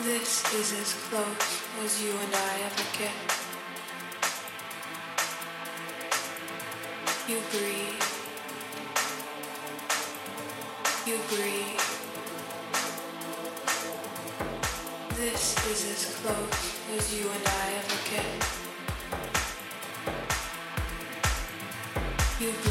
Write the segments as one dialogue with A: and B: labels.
A: This is as close as you and I ever get. You breathe. You breathe. This is as close as you and I ever get. You breathe.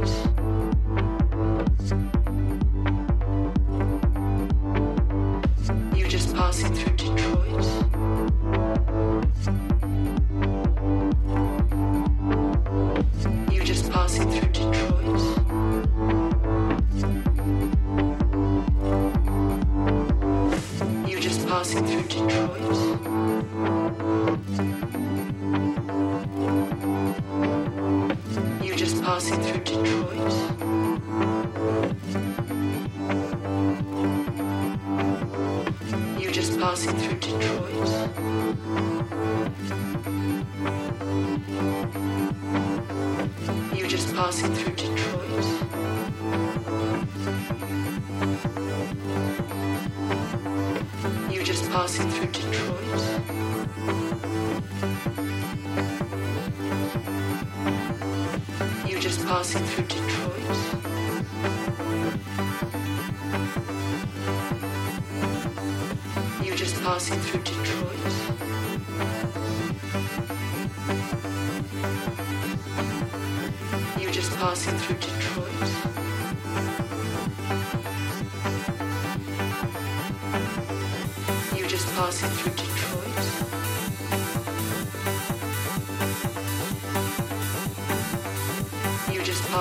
B: night. passing through Detroit. You're just passing through Detroit.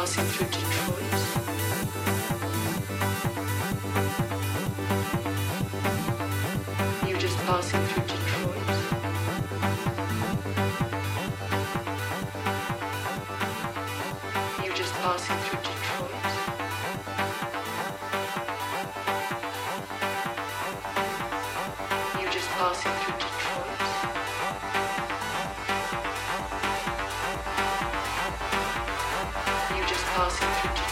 A: sim de
C: próxima.